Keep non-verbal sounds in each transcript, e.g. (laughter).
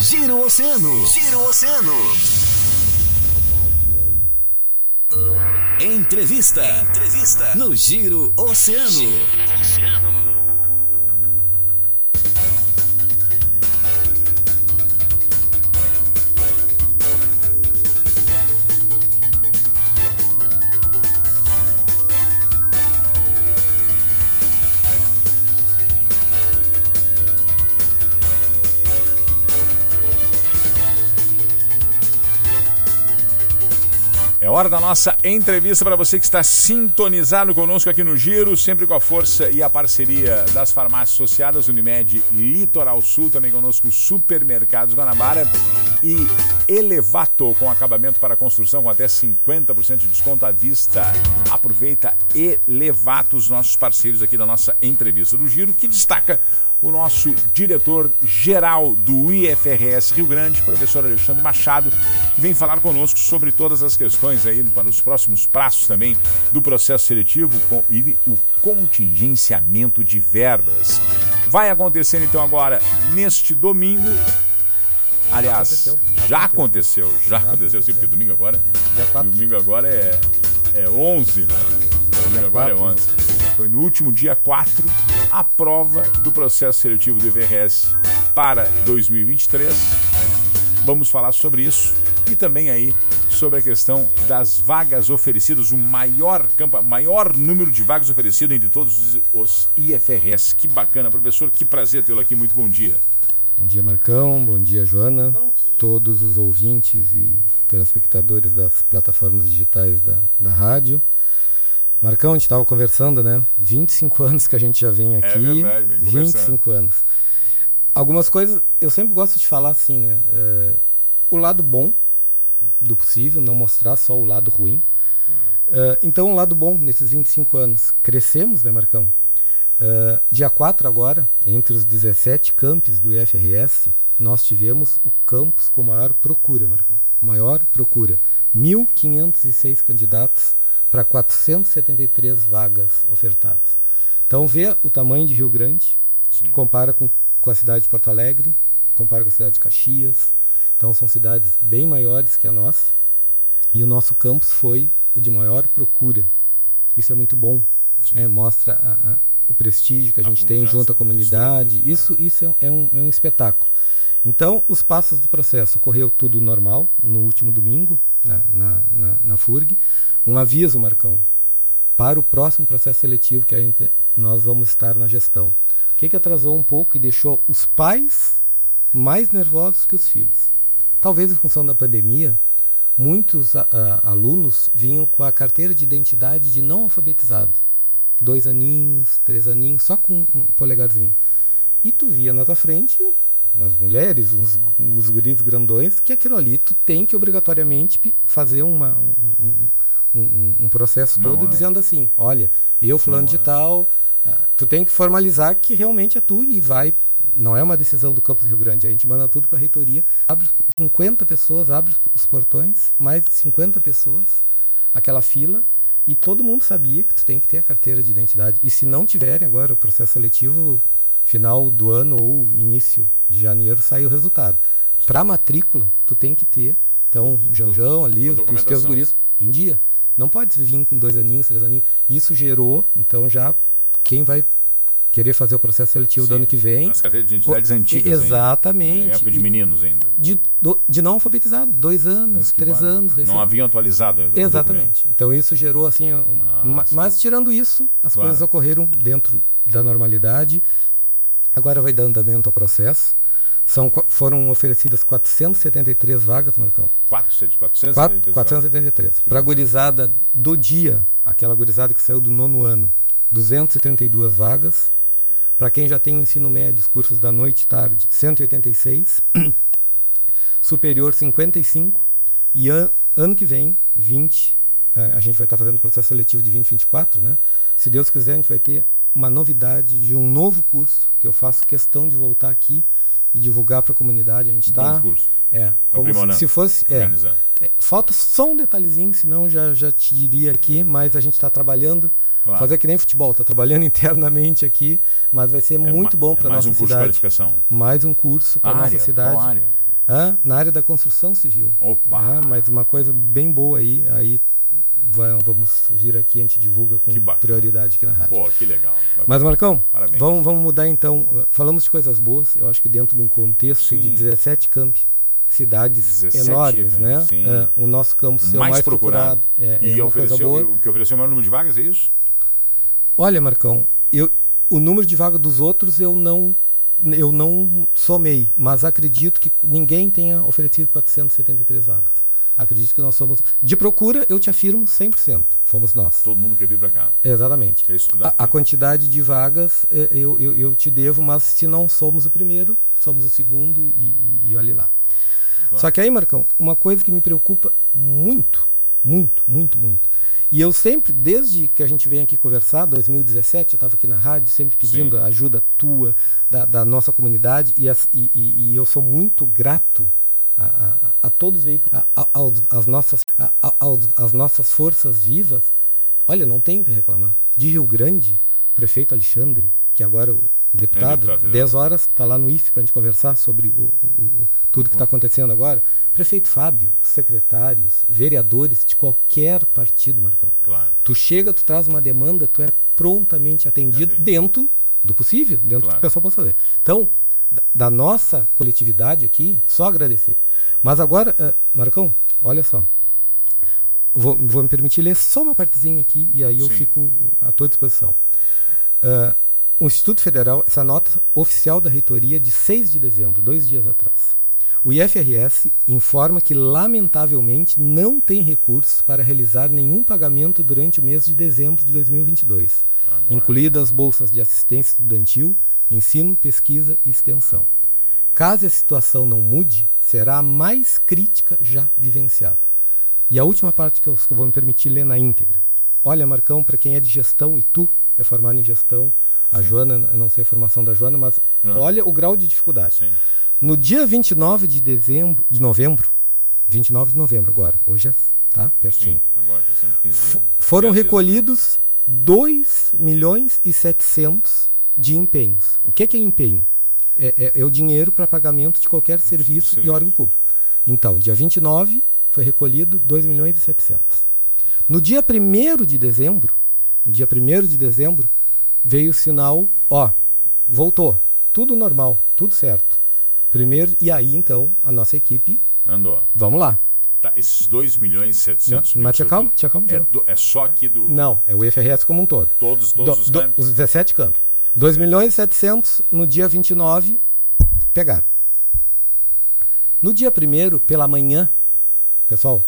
Giro Oceano. Giro Oceano. Entrevista. Entrevista. No Giro Oceano. Giro Oceano. Hora da nossa entrevista para você que está sintonizado conosco aqui no Giro, sempre com a força e a parceria das farmácias associadas Unimed Litoral Sul, também conosco Supermercados Guanabara e Elevato, com acabamento para construção com até 50% de desconto à vista. Aproveita Elevato, os nossos parceiros aqui da nossa entrevista do Giro, que destaca o nosso diretor-geral do IFRS Rio Grande, professor Alexandre Machado, que vem falar conosco sobre todas as questões aí para os próximos prazos também do processo seletivo e o contingenciamento de verbas. Vai acontecer então agora neste domingo. Aliás, já aconteceu, já, aconteceu, já, aconteceu, aconteceu, sim, porque domingo agora. Domingo agora é, é 11, né? Domingo agora é 11. Foi no último dia 4 a prova do processo seletivo do IVRS para 2023. Vamos falar sobre isso e também aí sobre a questão das vagas oferecidas, o maior, campo, maior número de vagas oferecido entre todos os IFRS. Que bacana, professor, que prazer tê-lo aqui. Muito bom dia. Bom dia, Marcão. Bom dia, Joana. Bom dia. Todos os ouvintes e telespectadores das plataformas digitais da, da rádio. Marcão, a gente estava conversando, né? 25 (laughs) anos que a gente já vem é aqui. É verdade, vem 25 anos. Algumas coisas, eu sempre gosto de falar assim, né? É, o lado bom do possível, não mostrar só o lado ruim. Uh, então, o lado bom nesses 25 anos, crescemos, né, Marcão? Uh, dia 4 agora, entre os 17 campos do IFRS, nós tivemos o campus com maior procura, Marcão. Maior procura. 1.506 candidatos para 473 vagas ofertadas. Então vê o tamanho de Rio Grande, Sim. compara com, com a cidade de Porto Alegre, compara com a cidade de Caxias. Então são cidades bem maiores que a nossa. E o nosso campus foi o de maior procura. Isso é muito bom. É, mostra a, a, o prestígio que a, a gente tem junto à comunidade. Isso, isso é, é, um, é um espetáculo. Então, os passos do processo ocorreu tudo normal no último domingo, na, na, na, na FURG. Um aviso, Marcão, para o próximo processo seletivo que a gente, nós vamos estar na gestão. O que, que atrasou um pouco e deixou os pais mais nervosos que os filhos? Talvez em função da pandemia, muitos alunos vinham com a carteira de identidade de não alfabetizado. Dois aninhos, três aninhos, só com um polegarzinho. E tu via na tua frente umas mulheres, uns, uns guris grandões, que aquilo ali tu tem que obrigatoriamente fazer uma, um, um, um processo todo dizendo assim, olha, eu fulano de tal, uh, tu tem que formalizar que realmente é tu e vai não é uma decisão do Campus Rio Grande, a gente manda tudo para a reitoria, abre 50 pessoas, abre os portões, mais de 50 pessoas, aquela fila, e todo mundo sabia que tu tem que ter a carteira de identidade. E se não tiverem agora o processo seletivo final do ano ou início de janeiro, sai o resultado. Para matrícula, tu tem que ter, então, o Janjão ali, os teus guris, em dia. Não pode vir com dois aninhos, três aninhos. Isso gerou, então já quem vai querer fazer o processo seletivo Sim, do ano que vem. As carteiras de identidades antigas. Exatamente. Ainda, época de meninos ainda. De, de não alfabetizado, dois anos, três anos. Não haviam atualizado. Exatamente. Então isso gerou assim. Ah, mas, mas tirando isso, as claro. coisas ocorreram dentro da normalidade. Agora vai dar andamento ao processo. São, foram oferecidas 473 vagas, Marcão. 473? 473. Para a gurizada do dia, aquela gurizada que saiu do nono ano, 232 vagas. Para quem já tem ensino médio, cursos da noite e tarde, 186. (clears throat) Superior, 55. E an ano que vem, 20. Eh, a gente vai estar fazendo o processo seletivo de 2024, né? Se Deus quiser, a gente vai ter uma novidade de um novo curso que eu faço questão de voltar aqui e divulgar para a comunidade. A gente está. É, como se, se fosse. É, é, falta só um detalhezinho, senão já, já te diria aqui, mas a gente está trabalhando. Claro. Fazer que nem futebol, está trabalhando (laughs) internamente aqui, mas vai ser é muito bom para é a nossa um cidade. Mais um curso de qualificação. Mais um curso para a nossa cidade. Qual área? Ah, na área da construção civil. Opa! Ah, mas uma coisa bem boa aí, aí vamos vir aqui, a gente divulga com prioridade aqui na rádio. Pô, que legal. Mas, Marcão, Parabéns. vamos, vamos mudar então. Falamos de coisas boas, eu acho que dentro de um contexto Sim. de 17 campi, cidades 17, enormes, né? né? Sim. Ah, o nosso campus é o mais procurado. procurado. É, e é ofereceu, boa. o que ofereceu o maior número de vagas, é isso? Olha, Marcão, eu, o número de vaga dos outros eu não eu não somei, mas acredito que ninguém tenha oferecido 473 vagas. Acredito que nós somos de procura, eu te afirmo 100%. Fomos nós. Todo mundo quer vir para cá. Exatamente. Quer estudar. A, a quantidade de vagas eh, eu, eu, eu te devo, mas se não somos o primeiro, somos o segundo e, e, e olhe lá. Claro. Só que aí, Marcão, uma coisa que me preocupa muito, muito, muito, muito. E eu sempre, desde que a gente vem aqui conversar, 2017, eu estava aqui na rádio, sempre pedindo Sim. a ajuda tua, da, da nossa comunidade, e- e- e eu sou muito grato a, a- a todos os veículos, às nossas, a- a- aos- às nossas forças vivas. Olha, não tenho o que reclamar. De Rio Grande, o prefeito Alexandre, que agora é o deputado, federal. 10 horas, está lá no IFE para a gente conversar sobre o, o- o- tudo que está acontecendo agora. Prefeito Fábio, secretários, vereadores de qualquer partido, Marcão. Claro. Tu chega, tu traz uma demanda, tu é prontamente atendido Atendido. dentro do possível, dentro do Claro. que o pessoal possa fazer. Então, da- nossa coletividade aqui, só agradecer. Mas agora, eh, Marcão, olha só. Vou, vou me permitir ler só uma partezinha aqui e aí eu Sim. fico à tua disposição. Ah, o Instituto Federal, essa nota oficial da reitoria de 6 de dezembro, dois dias atrás. O IFRS informa que, lamentavelmente, não tem recursos para realizar nenhum pagamento durante o mês de dezembro de 2022, Agora. incluídas as bolsas de assistência estudantil, ensino, pesquisa e extensão. Caso a situação não mude, será a mais crítica já vivenciada. E a última parte que eu, vou me permitir ler na íntegra. Olha, Marcão, para quem é de gestão, e tu é formado em gestão, a Sim. Joana, eu não sei a formação da Joana, mas Não. olha o grau de dificuldade. Sim. No dia 29 de dezembro, de novembro, 29 de novembro agora, hoje é, tá? Pertinho. Sim. Agora, questão de 15 F- dias. foram recolhidos 2 milhões e 700 de empenhos. O que é, que é empenho? É, é- é o dinheiro para pagamento de qualquer serviço, Serviço. e órgão público. Então, dia 29 foi recolhido 2 milhões e 700. No dia 1 de dezembro, no dia 1 de dezembro, veio o sinal, ó, voltou, tudo normal, tudo certo. Primeiro, e aí então a nossa equipe, Andou. vamos lá. Tá, esses 2 milhões e Não, 700 mil mas te acalma, te acalma. É, do- é só aqui do. Não, é o IFRS como um todo. Todos, todos Do- os do- campos. os 17 campos. 2 milhões e 700 no dia 29 pegaram. No dia 1 pela manhã, pessoal,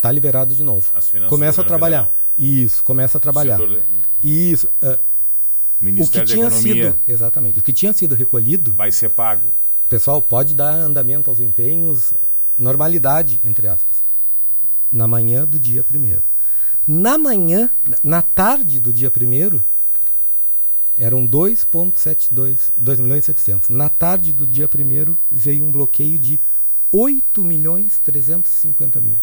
tá liberado de novo. Começa a trabalhar. federal. Isso, começa a trabalhar. Setor- Isso. ah, o que Ministério da tinha Economia sido, exatamente, o que tinha sido recolhido, vai ser pago. pessoal, pode dar andamento aos empenhos, normalidade, entre aspas, na manhã do dia 1 Na manhã, na tarde do dia 1 eram 2,72, 2 milhões e 700. Na tarde do dia 1 veio um bloqueio de 8 milhões 350 mil.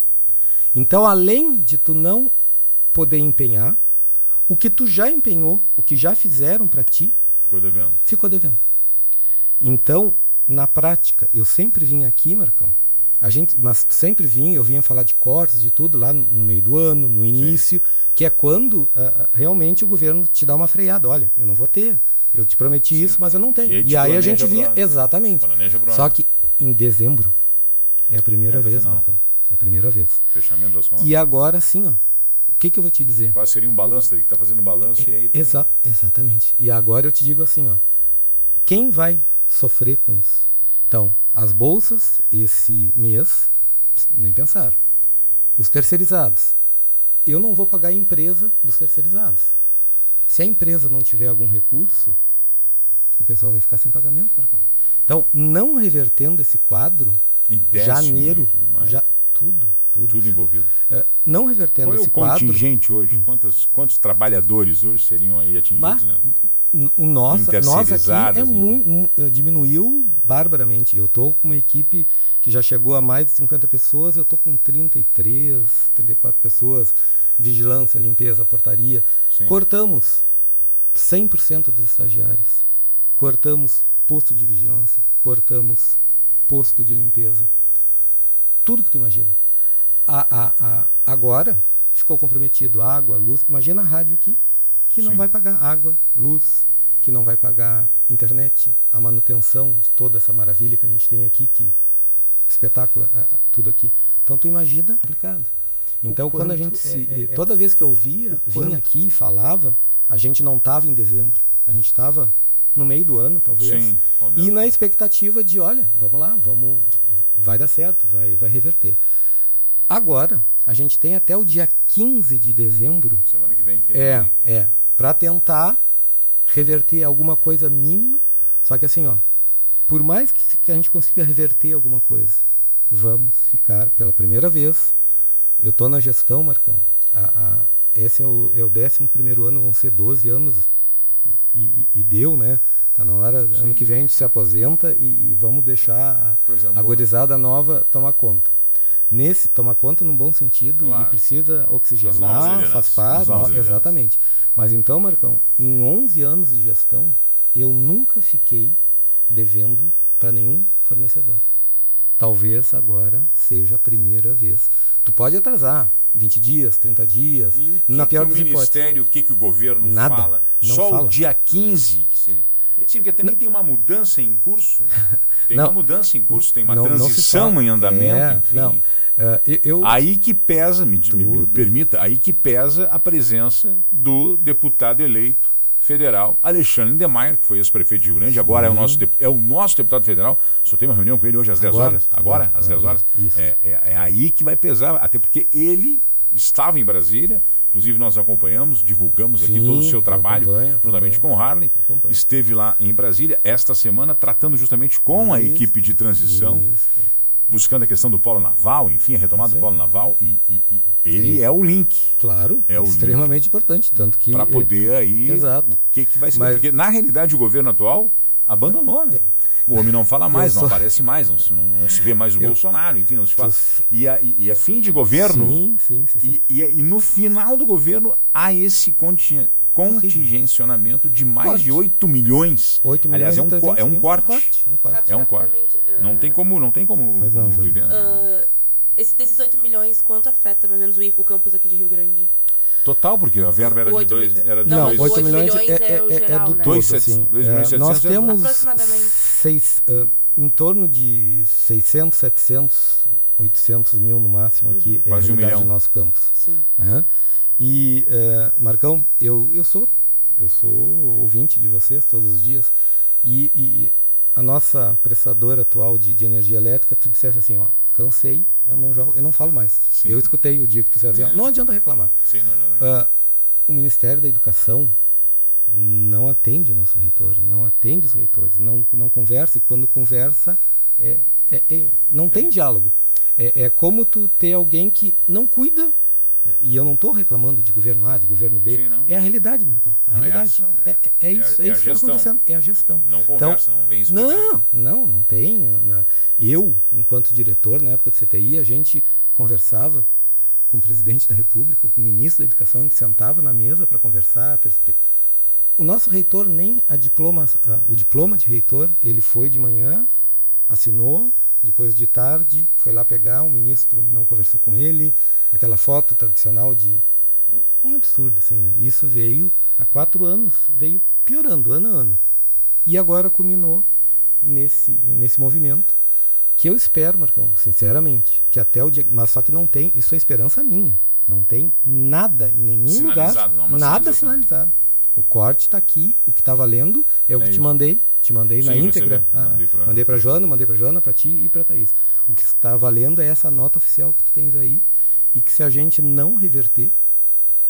Então, além de tu não poder empenhar, o que tu já empenhou, o que já fizeram para ti, Ficou devendo. ficou devendo. Então, na prática, eu sempre vim aqui, Marcão. A gente, mas sempre vim, eu vinha falar de cortes, de tudo lá no, meio do ano, no início, que é quando ah, realmente o governo te dá uma freada. Olha, eu não vou ter. Eu te prometi isso, mas eu não tenho. E aí E, aí a gente ano. exatamente. Só que em dezembro é a primeira É vez, final. Marcão. É a primeira vez. Fechamento das contas. E agora sim, ó. O que que eu vou te dizer? Quase seria um balanço, teria que estar fazendo um balanço e aí. Exa exatamente. E agora eu te digo assim, ó. Quem vai sofrer com isso? Então, as bolsas esse mês, nem pensar. Os terceirizados. Eu não vou pagar a empresa dos terceirizados. Se a empresa não tiver algum recurso, o pessoal vai ficar sem pagamento, Marcão. Então, não revertendo esse quadro, janeiro, já tudo, tudo. Tudo envolvido. É, não revertendo Qual é esse o quadro, contingente hoje? Quantos, quantos trabalhadores hoje seriam aí atingidos? Mas- né? O nosso, nós aqui é muito, diminuiu barbaramente. Eu estou com uma equipe que já chegou a mais de 50 pessoas, eu estou com 33, 34 pessoas, vigilância, limpeza, portaria. Sim. Cortamos 100% dos estagiários. Cortamos posto de vigilância, cortamos posto de limpeza. Tudo que tu imagina. A, a, a, agora ficou comprometido água, luz. Imagina a rádio aqui, que não Sim. vai pagar água, luz, que não vai pagar internet, a manutenção de toda essa maravilha que a gente tem aqui, que espetáculo, tudo aqui. Então tu imagina complicado. Então quando a gente se, é- é- é- toda vez que eu via, vinha aqui e falava, a gente não estava em dezembro, a gente estava no meio do ano, talvez. Sim, E na expectativa de, olha, vamos lá, vamos, vai dar certo, vai, vai reverter. Agora, a gente tem até o dia 15 de dezembro, Semana que vem. é, é, para tentar reverter alguma coisa mínima. Só que assim, ó, por mais que, a gente consiga reverter alguma coisa, vamos ficar pela primeira vez. Eu tô na gestão, Marcão. A, a- esse é o, é o 11 primeiro ano, vão ser 12 anos e, e- e deu, né? Tá na hora, ano que vem a gente se aposenta e, e vamos deixar a, Coisa a gorizada nova tomar conta. Nesse, tomar conta num bom sentido Claro. e precisa oxigenar, faz parte, no- exatamente. Mas então, Marcão, em 11 anos de gestão, eu nunca fiquei devendo para nenhum fornecedor. Talvez agora seja a primeira vez. Tu pode atrasar 20 dias, 30 dias, E o que na pior que o das hipóteses. Ministério, o que, que o governo Nada. fala? Só fala. o dia 15. Que se... Sim, porque também tem uma mudança em curso. né? Tem Não. uma mudança em curso, tem uma Não- não transição em andamento, É, enfim. não. É, eu- Aí que pesa, me, me- me permita, aí que pesa a presença do deputado eleito federal Alexandre Demeyer, que foi ex-prefeito de Rio Grande, agora é o, nosso, é o nosso deputado federal. Só tem uma reunião com ele hoje às 10 Agora, horas. Agora, agora, às 10 horas. É, é- é aí que vai pesar, até porque ele estava em Brasília, inclusive nós acompanhamos, divulgamos aqui Sim, todo o seu eu trabalho, acompanho, juntamente acompanho. com o Harley. Acompanho. Esteve lá em Brasília esta semana tratando justamente com a Isso. equipe de transição Isso. buscando a questão do polo naval, enfim, a retomada do polo naval, e, e- e ele é o link Claro, É o extremamente importante. Tanto que. para poder aí. Exato. O que, que vai ser? Mas- Porque na realidade o governo atual abandonou, né? O homem não fala mais, Eu não só- aparece mais, não se, não, não se vê mais o (laughs) Eu- Bolsonaro, enfim, não se fala. Tu- E, a- e- é fim de governo. Sim, sim, sim. sim. E, e- e no final do governo há esse conti- contingencionamento de mais Corte. de 8 milhões. 8 milhões Aliás, é um, co- 300 é um mil. corte. Um corte. É um corte. Não ah, tem como, não tem como, como não, viver. ah, esse, desses 8 milhões, quanto afeta mais ou menos o, o campus aqui de Rio Grande? Total, porque a verba era de oito dois. mil- Era de Não, Não, mas dois. 8 oito milhões, milhões é, é é, é- é geral, do né? todo. Dois assim. setecentos- dois É, milhões nós setecentos, temos seis, ah, em torno de 600, 700, 800 mil no máximo aqui é a Quase um realidade milhão. do nosso campus. Sim. né? E, eh, Marcão, eu, eu sou eu sou ouvinte de vocês todos os dias e, e a nossa prestadora atual de, de energia elétrica, tu dissesse assim, ó, cansei, eu não jogo, eu não falo mais. Sim. Eu escutei o dia que tu dissesse assim, não adianta reclamar. Sim, não, não. Ah, o Ministério da Educação não atende o nosso reitor, não atende os reitores, não, não conversa e quando conversa é, é- é- não tem diálogo. É, é como tu ter alguém que não cuida, e eu não estou reclamando de governo A, de governo B, Sim, não. é a realidade, Marcão. A Não, é a realidade. ação, é, é- é, é isso, é é, isso que está gestão. acontecendo, é a gestão. Não Então, conversa, não vem explicar. Não, não, não tem. na- Eu, enquanto diretor, na época do CTI, a gente conversava com o presidente da República, com o ministro da Educação, a gente sentava na mesa para conversar. O nosso reitor nem a diploma, a- o diploma de reitor, ele foi de manhã, assinou, depois de tarde foi lá pegar, o ministro não conversou com ele, aquela foto tradicional de um absurdo assim, né? Isso veio há quatro anos, veio piorando ano a ano. E agora culminou nesse, nesse movimento que eu espero, Marcão, sinceramente, que até o dia. Mas só que não tem, isso é esperança minha. Não tem nada em nenhum Sinalizado, lugar. não, nada sinalizado. O corte está aqui, o que está valendo é o É que te isso. mandei. Te mandei na Sim, íntegra. recebi. Ah, mandei para Joana, mandei para Joana, para ti e para Thaís. O que está valendo é essa nota oficial que tu tens aí e que se a gente não reverter,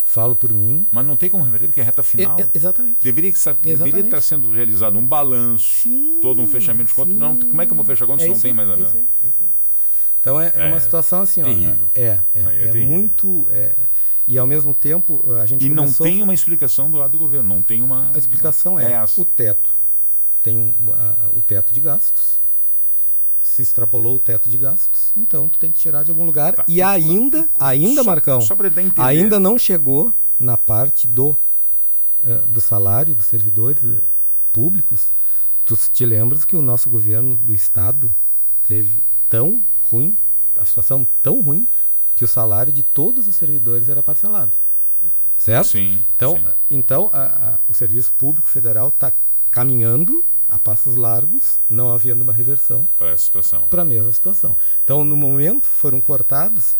falo por mim. Mas não tem como reverter, porque é reta final. É- é- exatamente. Deveria, que deveria estar sendo realizado um balanço, Sim, todo um fechamento de conta. sim. Não, como é que eu vou fechar conta se É não isso tem mais é isso aí, é. Então é, é uma É, situação assim, terrível. ó. É, é, é é, muito. é, e ao mesmo tempo a gente E não tem uma explicação do lado do governo, não tem uma. A explicação é, essa. o teto. Tem a- o teto de gastos. Se extrapolou o teto de gastos, então tu tem que tirar de algum lugar. Tá. E ainda, ainda, Só- Marcão, Só ainda não chegou na parte do, eh, do salário dos servidores eh, públicos. Tu te lembras que o nosso governo do estado teve tão ruim, a situação tão ruim, que o salário de todos os servidores era parcelado. Certo? Sim. Então, sim. então a- a- o Serviço Público Federal está caminhando a passos largos, não havendo uma reversão Para essa situação. para a mesma situação. Então, no momento, foram cortadas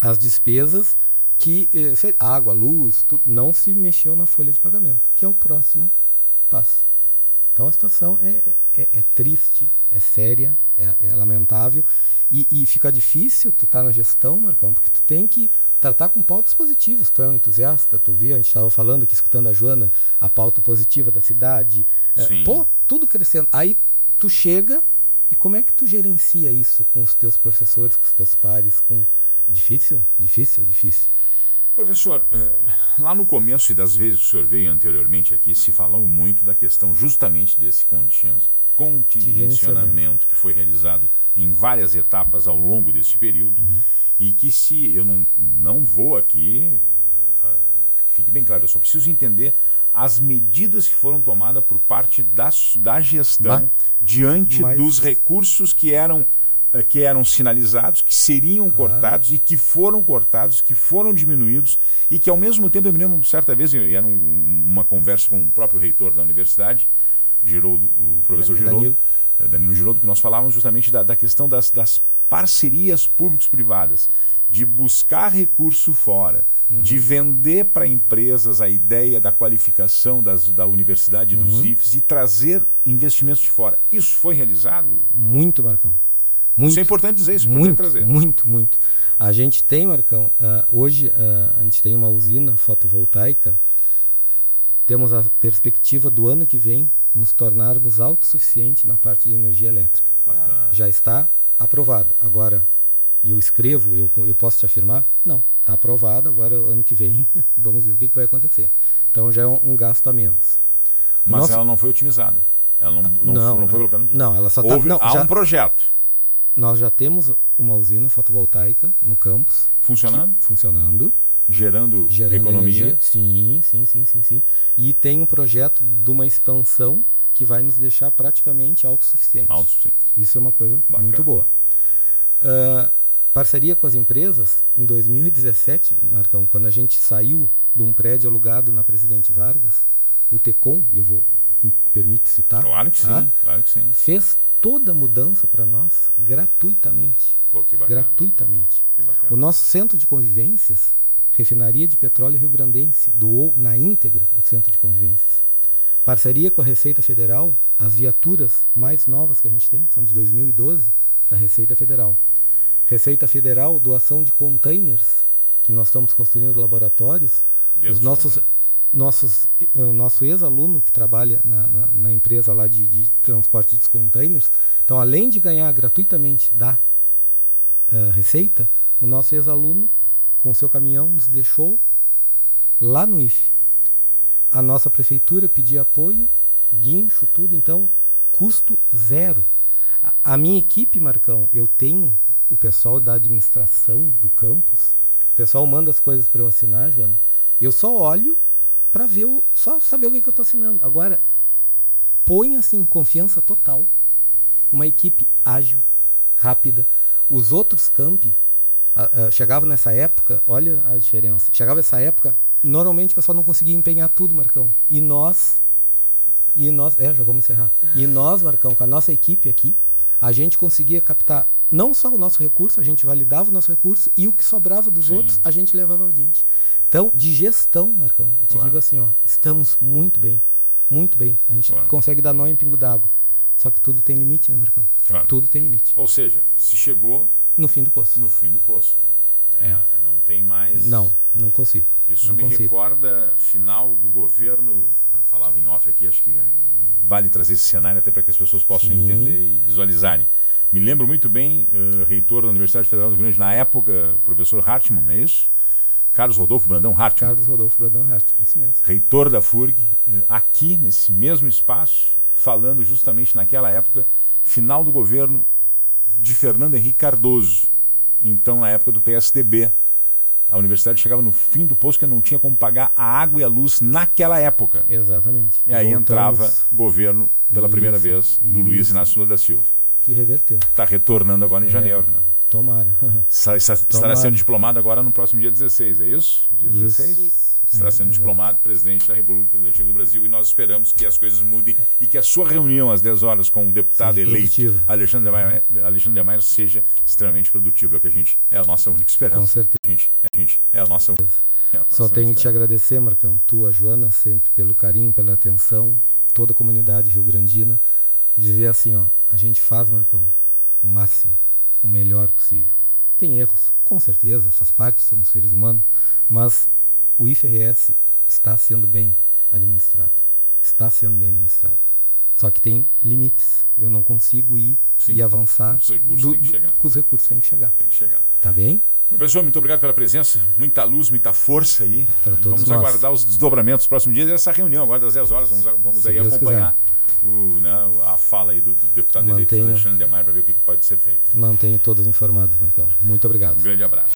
as despesas que eh, água, luz, tudo, não se mexeu na folha de pagamento, que é o próximo passo. Então, a situação é, é, é triste, é séria, é, é lamentável e, e fica difícil tu estar na gestão, Marcão, porque tu tem que tratar com pautas positivas. Tu é um entusiasta, tu via, a gente estava falando aqui, escutando a Joana, a pauta positiva da cidade. Sim. pô, tudo crescendo. Aí tu chega e como é que tu gerencia isso com os teus professores, com os teus pares? Com... É difícil? Difícil? Difícil. Professor, eh, lá no começo e das vezes que o senhor veio anteriormente aqui, se falou muito da questão justamente desse contin- contingenciamento que foi realizado em várias etapas ao longo desse período e que se eu não, não vou aqui, fique bem claro, eu só preciso entender as medidas que foram tomadas por parte da, da gestão Bah. diante Mas- dos recursos que eram eh, que eram sinalizados, que seriam cortados e que foram cortados, que foram diminuídos e que ao mesmo tempo eu me lembro certa vez e era um- uma conversa com o próprio reitor da universidade, Giroldo, o professor Danilo. Giroldo, eh, Danilo Giroldo, que nós falávamos justamente da, da questão das, das parcerias públicos-privadas, de buscar recurso fora, de vender para empresas a ideia da qualificação das, da universidade e dos IFES e trazer investimentos de fora. Isso foi realizado? Muito, Marcão. Muito. Isso é importante dizer, isso é muito, trazer. muito, muito. A gente tem, Marcão, ah, hoje ah, a gente tem uma usina fotovoltaica. Temos a perspectiva do ano que vem nos tornarmos autossuficientes na parte de energia elétrica. Bacana. Já está aprovado. Agora, eu escrevo, eu, eu posso te afirmar? Não, está aprovado. Agora, ano que vem, (laughs) vamos ver o que, que vai acontecer. Então, já é um, um gasto a menos. Mas ela não foi otimizada. Ela não, não, Não, não foi colocada. Não, ela só tá- Houve, não, há já- um projeto Nós já temos uma usina fotovoltaica no campus funcionando, funcionando. gerando, gerando economia. energia. Sim, sim, sim, sim, sim. E tem um projeto de uma expansão que vai nos deixar praticamente autossuficientes. Autossuficiente. Isso é uma coisa Bacana. muito boa. Ah, parceria com as empresas, em 2017, Marcão, quando a gente saiu de um prédio alugado na Presidente Vargas, o Tecom, eu vou, me permite citar, Claro que sim, Ah? claro que sim. fez toda a mudança para nós gratuitamente. Pô, que bacana. Gratuitamente. Que bacana. O nosso centro de convivências, Refinaria de Petróleo Rio Grandense, doou na íntegra o centro de convivências. Parceria com a Receita Federal, as viaturas mais novas que a gente tem, são de 2012, da Receita Federal. Receita Federal, doação de containers, que nós estamos construindo laboratórios. Dentro Os de nossos, nossos, eh, nosso ex-aluno que trabalha na, na, na empresa lá de, de transporte dos containers, então além de ganhar gratuitamente da eh, Receita, o nosso ex-aluno com seu caminhão nos deixou lá no IFE. A nossa prefeitura pedia apoio, guincho, tudo, então custo zero. A, a minha equipe, Marcão, eu tenho o pessoal da administração do campus, o pessoal manda as coisas para eu assinar, Joana. Eu só olho para ver, o, só saber o que, que eu estou assinando. Agora, põe assim, confiança total. Uma equipe ágil, rápida. Os outros campi ah, ah, chegava nessa época, olha a diferença. Chegava essa época, normalmente o pessoal não conseguia empenhar tudo, Marcão. E nós, e nós, é, já vamos encerrar. E nós, Marcão, com a nossa equipe aqui, a gente conseguia captar não só o nosso recurso, a gente validava o nosso recurso e o que sobrava dos Sim. outros a gente levava adiante. Então, de gestão, Marcão, eu te Claro. digo assim, ó, estamos muito bem, muito bem. A gente Claro. consegue dar nó em pingo d'água. Só que tudo tem limite, né, Marcão? Claro. Tudo tem limite. Ou seja, se chegou No fim do poço. no fim do poço. né? É, Não tem mais. Não, não consigo. Isso não me consigo. recorda final do governo. Falava em off aqui, acho que eh, vale trazer esse cenário até para que as pessoas possam Sim. entender e visualizarem. Me lembro muito bem, eh, reitor da Universidade Federal do Rio Grande, na época, professor Hartmann, não é isso? Carlos Rodolfo Brandão Hartmann. Carlos Rodolfo Brandão Hart, isso mesmo. reitor da FURG, eh, aqui nesse mesmo espaço, falando justamente naquela época, final do governo de Fernando Henrique Cardoso. Então, na época do PSDB. A universidade chegava no fim do poço que não tinha como pagar a água e a luz naquela época. Exatamente. E aí Voltamos- entrava governo pela primeira Isso, vez do isso. Luiz Inácio Lula da Silva. Que reverteu. Está retornando agora em É. janeiro, né? Tomara. (laughs) Está- Estará Tomara. sendo diplomado agora no próximo dia 16, é isso? Dia Isso. 16? Isso. Estará É, sendo exato. diplomado presidente da República Federativa do Brasil e nós esperamos que as coisas mudem e que a sua reunião às 10 horas com o deputado Seja eleito produtiva. Alexandre de, Maio, Alexandre de Maio seja extremamente produtivo. É o que a gente é a nossa única Com esperança. certeza. A gente, a gente é a nossa, é a nossa Só tenho que te agradecer, Marcão. Tu, a Joana, sempre pelo carinho, pela atenção, toda a comunidade rio-grandina. Dizer assim, ó, a gente faz, Marcão, o máximo, o melhor possível. Tem erros, com certeza, faz parte, somos seres humanos, mas o IFRS está sendo bem administrado. Está sendo bem administrado. Só que tem limites. Eu não consigo ir Sim. e avançar. Os recursos do- têm que chegar. com os recursos têm que chegar. Tem que chegar. Tá bem? Professor, muito obrigado pela presença. Muita luz, muita força aí. Para E todos vamos nós. aguardar os desdobramentos dos próximos dias dessa reunião, agora das 10 horas. Vamos, vamos aí Deus acompanhar o, né, a fala aí do, do deputado eleito Mantenha. Alexandre de Maio para ver o que que pode ser feito. Mantenho todos informados, Marcão. Muito obrigado. Um grande abraço.